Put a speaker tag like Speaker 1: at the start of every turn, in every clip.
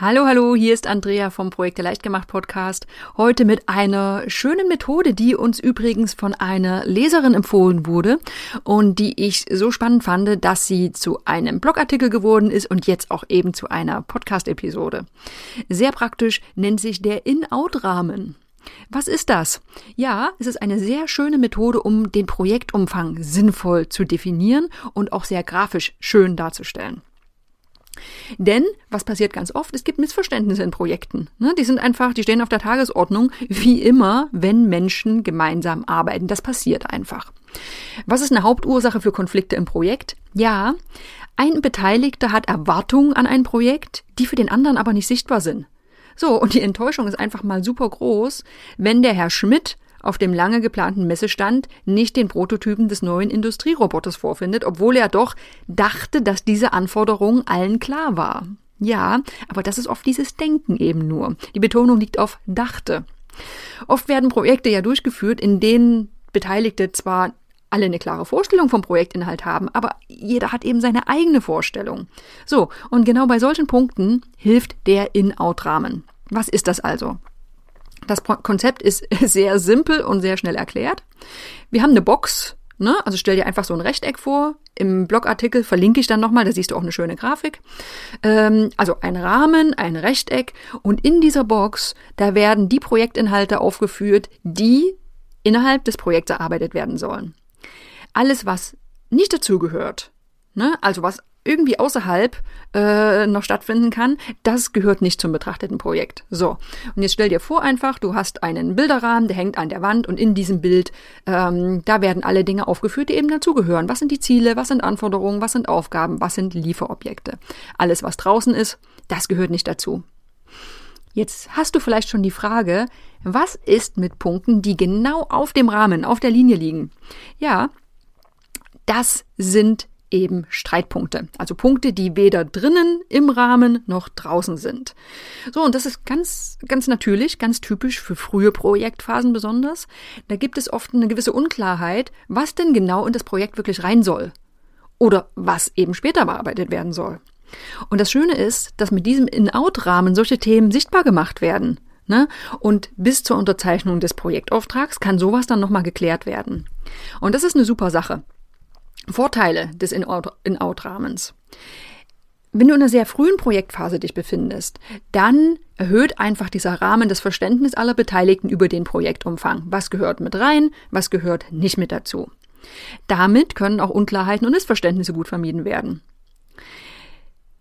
Speaker 1: Hallo, hallo, hier ist Andrea vom Projekte Leichtgemacht Podcast. Heute mit einer schönen Methode, die uns übrigens von einer Leserin empfohlen wurde und die ich so spannend fand, dass sie zu einem Blogartikel geworden ist und jetzt auch eben zu einer Podcast-Episode. Sehr praktisch nennt sich der In-Out-Rahmen. Was ist das? Ja, es ist eine sehr schöne Methode, um den Projektumfang sinnvoll zu definieren und auch sehr grafisch schön darzustellen. Denn, was passiert ganz oft, es gibt Missverständnisse in Projekten. Ne? Die sind einfach, die stehen auf der Tagesordnung, wie immer, wenn Menschen gemeinsam arbeiten. Das passiert einfach. Was ist eine Hauptursache für Konflikte im Projekt? Ja, ein Beteiligter hat Erwartungen an ein Projekt, die für den anderen aber nicht sichtbar sind. So, und die Enttäuschung ist einfach mal super groß, wenn der Herr Schmidt auf dem lange geplanten Messestand nicht den Prototypen des neuen Industrieroboters vorfindet, obwohl er doch dachte, dass diese Anforderung allen klar war. Ja, aber das ist oft dieses Denken eben nur. Die Betonung liegt auf dachte. Oft werden Projekte ja durchgeführt, in denen Beteiligte zwar alle eine klare Vorstellung vom Projektinhalt haben, aber jeder hat eben seine eigene Vorstellung. So, und genau bei solchen Punkten hilft der In-Out-Rahmen. Was ist das also? Das Konzept ist sehr simpel und sehr schnell erklärt. Wir haben eine Box, ne? also stell dir einfach so ein Rechteck vor. Im Blogartikel verlinke ich dann nochmal, da siehst du auch eine schöne Grafik. Ähm, also ein Rahmen, ein Rechteck und in dieser Box, da werden die Projektinhalte aufgeführt, die innerhalb des Projekts erarbeitet werden sollen. Alles, was nicht dazugehört, ne? also was irgendwie außerhalb äh, noch stattfinden kann, das gehört nicht zum betrachteten Projekt. So, und jetzt stell dir vor einfach, du hast einen Bilderrahmen, der hängt an der Wand und in diesem Bild, ähm, da werden alle Dinge aufgeführt, die eben dazugehören. Was sind die Ziele, was sind Anforderungen, was sind Aufgaben, was sind Lieferobjekte. Alles, was draußen ist, das gehört nicht dazu. Jetzt hast du vielleicht schon die Frage, was ist mit Punkten, die genau auf dem Rahmen, auf der Linie liegen? Ja, das sind eben Streitpunkte. Also Punkte, die weder drinnen im Rahmen noch draußen sind. So, und das ist ganz, ganz natürlich, ganz typisch für frühe Projektphasen besonders. Da gibt es oft eine gewisse Unklarheit, was denn genau in das Projekt wirklich rein soll. Oder was eben später bearbeitet werden soll. Und das Schöne ist, dass mit diesem In-Out-Rahmen solche Themen sichtbar gemacht werden. Ne? Und bis zur Unterzeichnung des Projektauftrags kann sowas dann nochmal geklärt werden. Und das ist eine super Sache. Vorteile des In-Out-Rahmens. Wenn du in einer sehr frühen Projektphase dich befindest, dann erhöht einfach dieser Rahmen das Verständnis aller Beteiligten über den Projektumfang. Was gehört mit rein, was gehört nicht mit dazu. Damit können auch Unklarheiten und Missverständnisse gut vermieden werden.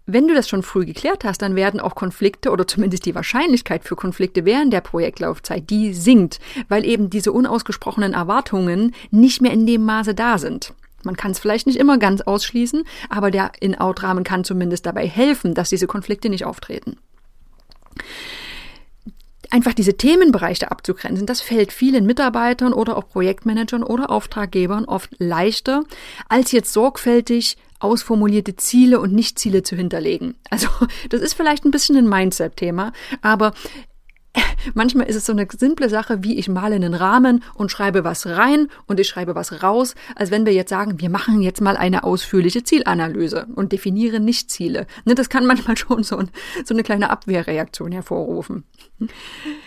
Speaker 1: Wenn du das schon früh geklärt hast, dann werden auch Konflikte oder zumindest die Wahrscheinlichkeit für Konflikte während der Projektlaufzeit, die sinkt, weil eben diese unausgesprochenen Erwartungen nicht mehr in dem Maße da sind. Man kann es vielleicht nicht immer ganz ausschließen, aber der In-Out-Rahmen kann zumindest dabei helfen, dass diese Konflikte nicht auftreten. Einfach diese Themenbereiche abzugrenzen, das fällt vielen Mitarbeitern oder auch Projektmanagern oder Auftraggebern oft leichter, als jetzt sorgfältig ausformulierte Ziele und Nichtziele zu hinterlegen. Also das ist vielleicht ein bisschen ein Mindset-Thema, aber Manchmal ist es so eine simple Sache, wie ich male einen Rahmen und schreibe was rein und ich schreibe was raus, als wenn wir jetzt sagen, wir machen jetzt mal eine ausführliche Zielanalyse und definieren nicht Ziele. Ne, das kann manchmal schon so, ein, so eine kleine Abwehrreaktion hervorrufen.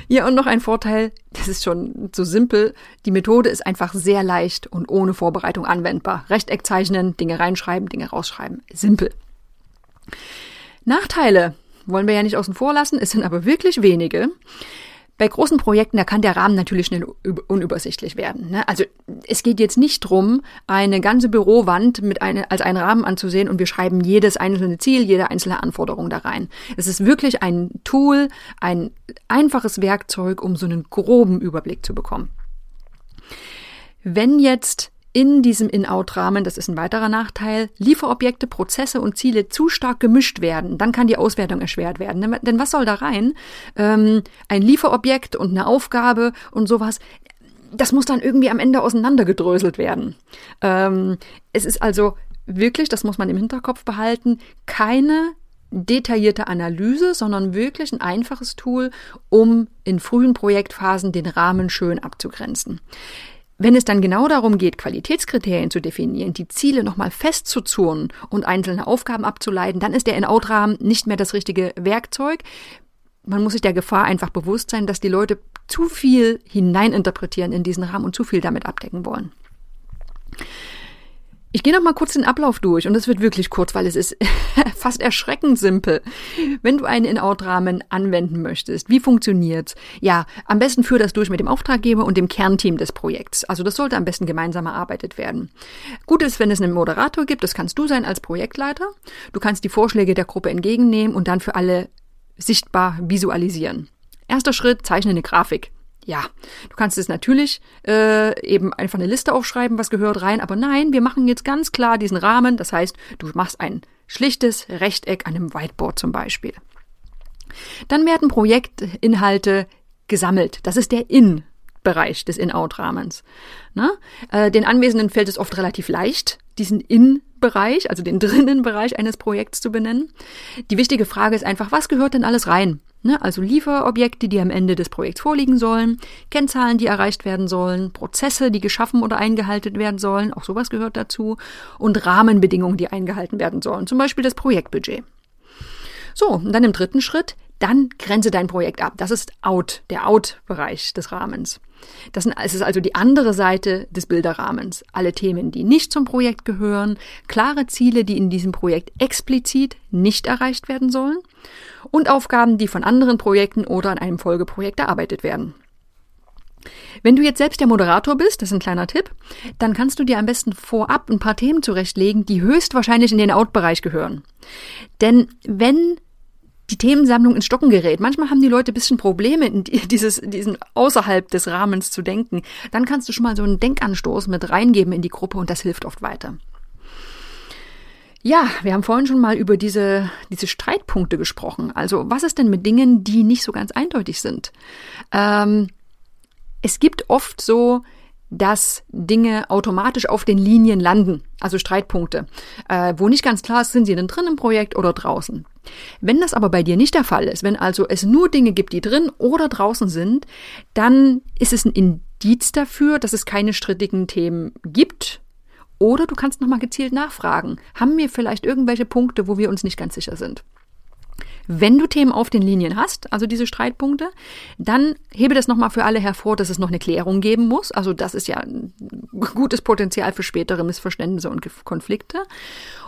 Speaker 1: Ja, und noch ein Vorteil, das ist schon so simpel, die Methode ist einfach sehr leicht und ohne Vorbereitung anwendbar. Rechteck zeichnen, Dinge reinschreiben, Dinge rausschreiben. Simpel. Nachteile wollen wir ja nicht außen vor lassen, es sind aber wirklich wenige. Bei großen Projekten, da kann der Rahmen natürlich schnell unübersichtlich werden. Ne? Also es geht jetzt nicht drum, eine ganze Bürowand mit eine, als einen Rahmen anzusehen und wir schreiben jedes einzelne Ziel, jede einzelne Anforderung da rein. Es ist wirklich ein Tool, ein einfaches Werkzeug, um so einen groben Überblick zu bekommen. Wenn jetzt in diesem In-Out-Rahmen, das ist ein weiterer Nachteil, Lieferobjekte, Prozesse und Ziele zu stark gemischt werden, dann kann die Auswertung erschwert werden. Denn was soll da rein? Ähm, ein Lieferobjekt und eine Aufgabe und sowas. Das muss dann irgendwie am Ende auseinandergedröselt werden. Ähm, es ist also wirklich, das muss man im Hinterkopf behalten, keine detaillierte Analyse, sondern wirklich ein einfaches Tool, um in frühen Projektphasen den Rahmen schön abzugrenzen. Wenn es dann genau darum geht, Qualitätskriterien zu definieren, die Ziele nochmal festzuzurren und einzelne Aufgaben abzuleiten, dann ist der In-Out-Rahmen nicht mehr das richtige Werkzeug. Man muss sich der Gefahr einfach bewusst sein, dass die Leute zu viel hineininterpretieren in diesen Rahmen und zu viel damit abdecken wollen. Ich gehe noch mal kurz den Ablauf durch und es wird wirklich kurz, weil es ist fast erschreckend simpel. Wenn du einen In-Out-Rahmen anwenden möchtest, wie funktioniert's? Ja, am besten führ das durch mit dem Auftraggeber und dem Kernteam des Projekts. Also das sollte am besten gemeinsam erarbeitet werden. Gut ist, wenn es einen Moderator gibt, das kannst du sein als Projektleiter. Du kannst die Vorschläge der Gruppe entgegennehmen und dann für alle sichtbar visualisieren. Erster Schritt, zeichne eine Grafik. Ja, du kannst es natürlich äh, eben einfach eine Liste aufschreiben, was gehört rein, aber nein, wir machen jetzt ganz klar diesen Rahmen. Das heißt, du machst ein schlichtes Rechteck an einem Whiteboard zum Beispiel. Dann werden Projektinhalte gesammelt. Das ist der In. Bereich des In-Out-Rahmens. Ne? Äh, den Anwesenden fällt es oft relativ leicht, diesen In-Bereich, also den drinnen Bereich eines Projekts zu benennen. Die wichtige Frage ist einfach, was gehört denn alles rein? Ne? Also Lieferobjekte, die am Ende des Projekts vorliegen sollen, Kennzahlen, die erreicht werden sollen, Prozesse, die geschaffen oder eingehalten werden sollen, auch sowas gehört dazu, und Rahmenbedingungen, die eingehalten werden sollen, zum Beispiel das Projektbudget. So, und dann im dritten Schritt, dann grenze dein Projekt ab. Das ist Out, der Out-Bereich des Rahmens. Das ist also die andere Seite des Bilderrahmens. Alle Themen, die nicht zum Projekt gehören, klare Ziele, die in diesem Projekt explizit nicht erreicht werden sollen und Aufgaben, die von anderen Projekten oder an einem Folgeprojekt erarbeitet werden. Wenn du jetzt selbst der Moderator bist, das ist ein kleiner Tipp, dann kannst du dir am besten vorab ein paar Themen zurechtlegen, die höchstwahrscheinlich in den Out-Bereich gehören. Denn wenn die Themensammlung ins Stocken gerät. Manchmal haben die Leute ein bisschen Probleme, dieses, diesen außerhalb des Rahmens zu denken. Dann kannst du schon mal so einen Denkanstoß mit reingeben in die Gruppe und das hilft oft weiter. Ja, wir haben vorhin schon mal über diese, diese Streitpunkte gesprochen. Also was ist denn mit Dingen, die nicht so ganz eindeutig sind? Ähm, es gibt oft so dass Dinge automatisch auf den Linien landen, also Streitpunkte, äh, wo nicht ganz klar ist, sind sie denn drin im Projekt oder draußen. Wenn das aber bei dir nicht der Fall ist, wenn also es nur Dinge gibt, die drin oder draußen sind, dann ist es ein Indiz dafür, dass es keine strittigen Themen gibt. Oder du kannst nochmal gezielt nachfragen. Haben wir vielleicht irgendwelche Punkte, wo wir uns nicht ganz sicher sind? Wenn du Themen auf den Linien hast, also diese Streitpunkte, dann hebe das nochmal für alle hervor, dass es noch eine Klärung geben muss. Also das ist ja ein gutes Potenzial für spätere Missverständnisse und Konflikte.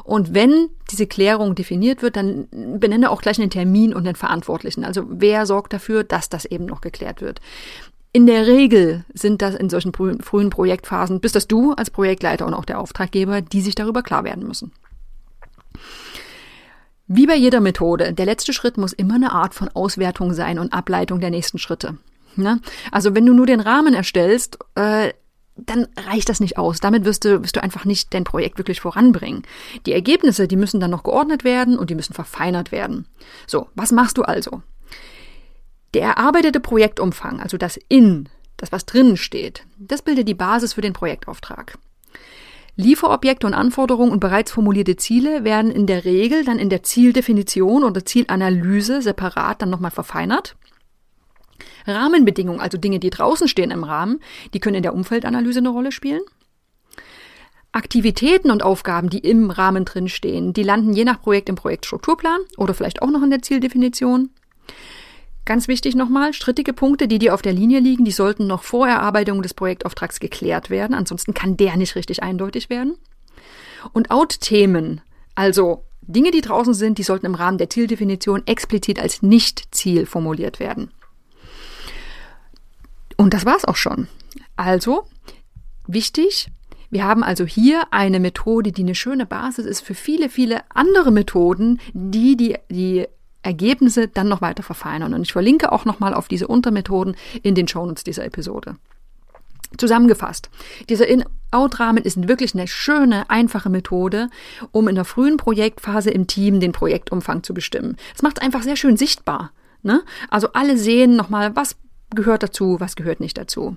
Speaker 1: Und wenn diese Klärung definiert wird, dann benenne auch gleich einen Termin und einen Verantwortlichen. Also wer sorgt dafür, dass das eben noch geklärt wird. In der Regel sind das in solchen frühen Projektphasen, bist das du als Projektleiter und auch der Auftraggeber, die sich darüber klar werden müssen. Wie bei jeder Methode, der letzte Schritt muss immer eine Art von Auswertung sein und Ableitung der nächsten Schritte. Ne? Also wenn du nur den Rahmen erstellst, äh, dann reicht das nicht aus. Damit wirst du, wirst du einfach nicht dein Projekt wirklich voranbringen. Die Ergebnisse, die müssen dann noch geordnet werden und die müssen verfeinert werden. So, was machst du also? Der erarbeitete Projektumfang, also das In, das was drinnen steht, das bildet die Basis für den Projektauftrag. Lieferobjekte und Anforderungen und bereits formulierte Ziele werden in der Regel dann in der Zieldefinition oder Zielanalyse separat dann nochmal verfeinert. Rahmenbedingungen, also Dinge, die draußen stehen im Rahmen, die können in der Umfeldanalyse eine Rolle spielen. Aktivitäten und Aufgaben, die im Rahmen drin stehen, die landen je nach Projekt im Projektstrukturplan oder vielleicht auch noch in der Zieldefinition. Ganz wichtig nochmal, strittige Punkte, die dir auf der Linie liegen, die sollten noch vor Erarbeitung des Projektauftrags geklärt werden, ansonsten kann der nicht richtig eindeutig werden. Und Out-Themen, also Dinge, die draußen sind, die sollten im Rahmen der Zieldefinition explizit als Nicht-Ziel formuliert werden. Und das war's auch schon. Also, wichtig, wir haben also hier eine Methode, die eine schöne Basis ist für viele, viele andere Methoden, die die, die Ergebnisse dann noch weiter verfeinern. Und ich verlinke auch nochmal auf diese Untermethoden in den Shownotes dieser Episode. Zusammengefasst, dieser In-Out-Rahmen ist wirklich eine schöne, einfache Methode, um in der frühen Projektphase im Team den Projektumfang zu bestimmen. Es macht einfach sehr schön sichtbar. Ne? Also alle sehen nochmal, was gehört dazu, was gehört nicht dazu.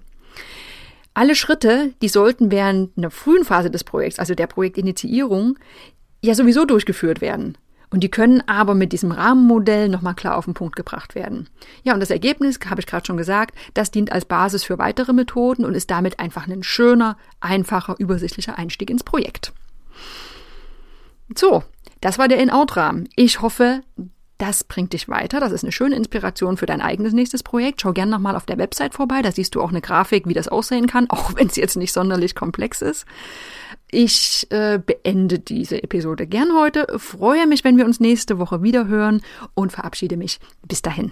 Speaker 1: Alle Schritte, die sollten während einer frühen Phase des Projekts, also der Projektinitiierung, ja sowieso durchgeführt werden. Und die können aber mit diesem Rahmenmodell nochmal klar auf den Punkt gebracht werden. Ja, und das Ergebnis, habe ich gerade schon gesagt, das dient als Basis für weitere Methoden und ist damit einfach ein schöner, einfacher, übersichtlicher Einstieg ins Projekt. So, das war der In-Out-Rahmen. Ich hoffe, das bringt dich weiter. Das ist eine schöne Inspiration für dein eigenes nächstes Projekt. Schau gerne nochmal auf der Website vorbei. Da siehst du auch eine Grafik, wie das aussehen kann, auch wenn es jetzt nicht sonderlich komplex ist. Ich äh, beende diese Episode gern heute, freue mich, wenn wir uns nächste Woche wieder hören und verabschiede mich. Bis dahin.